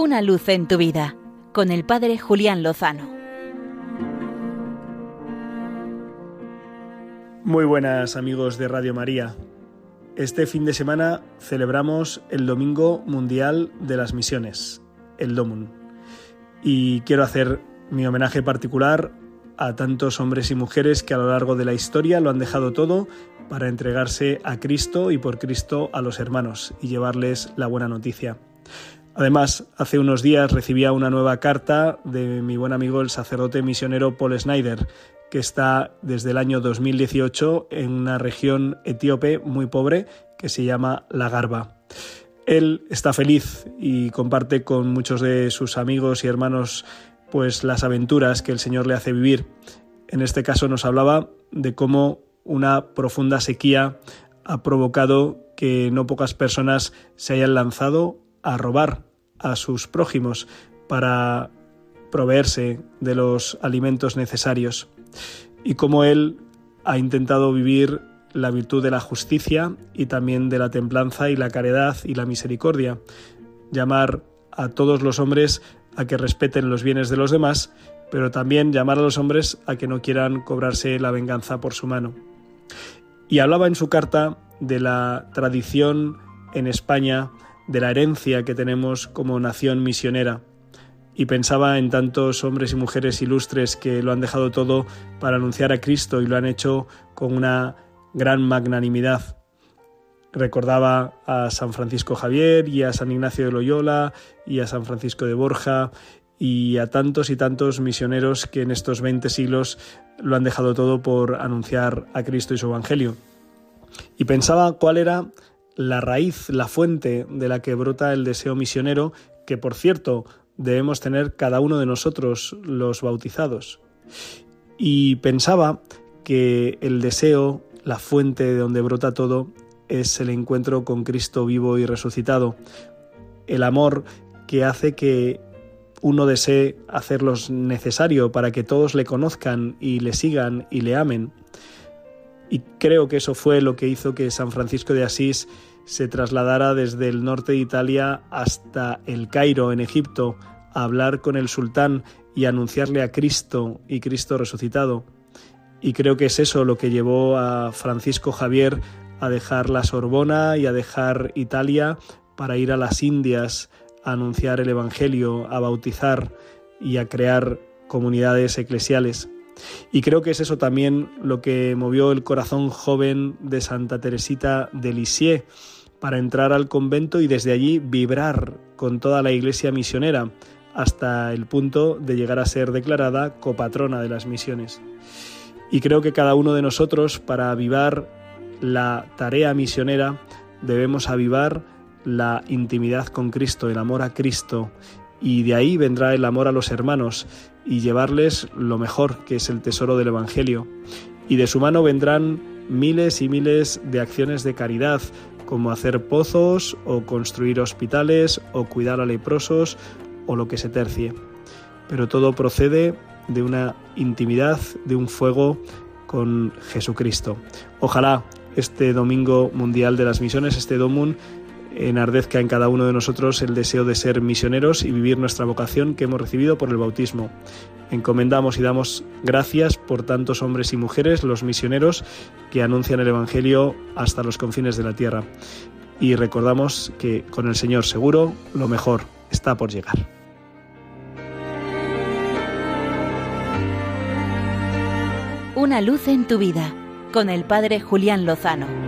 Una luz en tu vida con el Padre Julián Lozano. Muy buenas amigos de Radio María. Este fin de semana celebramos el Domingo Mundial de las Misiones, el DOMUN. Y quiero hacer mi homenaje particular a tantos hombres y mujeres que a lo largo de la historia lo han dejado todo para entregarse a Cristo y por Cristo a los hermanos y llevarles la buena noticia. Además, hace unos días recibía una nueva carta de mi buen amigo el sacerdote misionero Paul Snyder, que está desde el año 2018 en una región etíope muy pobre que se llama La Garba. Él está feliz y comparte con muchos de sus amigos y hermanos pues las aventuras que el Señor le hace vivir. En este caso nos hablaba de cómo una profunda sequía ha provocado que no pocas personas se hayan lanzado a robar a sus prójimos para proveerse de los alimentos necesarios y cómo él ha intentado vivir la virtud de la justicia y también de la templanza y la caridad y la misericordia, llamar a todos los hombres a que respeten los bienes de los demás, pero también llamar a los hombres a que no quieran cobrarse la venganza por su mano. Y hablaba en su carta de la tradición en España, de la herencia que tenemos como nación misionera, y pensaba en tantos hombres y mujeres ilustres que lo han dejado todo para anunciar a Cristo y lo han hecho con una gran magnanimidad. Recordaba a San Francisco Javier y a San Ignacio de Loyola y a San Francisco de Borja y a tantos y tantos misioneros que en estos 20 siglos lo han dejado todo por anunciar a Cristo y su Evangelio. Y pensaba cuál era la raíz, la fuente de la que brota el deseo misionero, que por cierto debemos tener cada uno de nosotros los bautizados. Y pensaba que el deseo, la fuente de donde brota todo, es el encuentro con Cristo vivo y resucitado, el amor que hace que uno desee hacer lo necesario para que todos le conozcan y le sigan y le amen. Y creo que eso fue lo que hizo que San Francisco de Asís se trasladara desde el norte de Italia hasta el Cairo, en Egipto, a hablar con el sultán y anunciarle a Cristo y Cristo resucitado. Y creo que es eso lo que llevó a Francisco Javier a dejar la Sorbona y a dejar Italia para ir a las Indias a anunciar el Evangelio, a bautizar y a crear comunidades eclesiales. Y creo que es eso también lo que movió el corazón joven de Santa Teresita de Lisieux para entrar al convento y desde allí vibrar con toda la iglesia misionera hasta el punto de llegar a ser declarada copatrona de las misiones. Y creo que cada uno de nosotros para avivar la tarea misionera debemos avivar la intimidad con Cristo, el amor a Cristo, y de ahí vendrá el amor a los hermanos y llevarles lo mejor, que es el tesoro del Evangelio. Y de su mano vendrán miles y miles de acciones de caridad, como hacer pozos o construir hospitales o cuidar a leprosos o lo que se tercie. Pero todo procede de una intimidad, de un fuego con Jesucristo. Ojalá este Domingo Mundial de las Misiones, este Domun, enardezca en cada uno de nosotros el deseo de ser misioneros y vivir nuestra vocación que hemos recibido por el bautismo. Encomendamos y damos gracias por tantos hombres y mujeres, los misioneros, que anuncian el Evangelio hasta los confines de la tierra. Y recordamos que con el Señor seguro lo mejor está por llegar. Una luz en tu vida con el Padre Julián Lozano.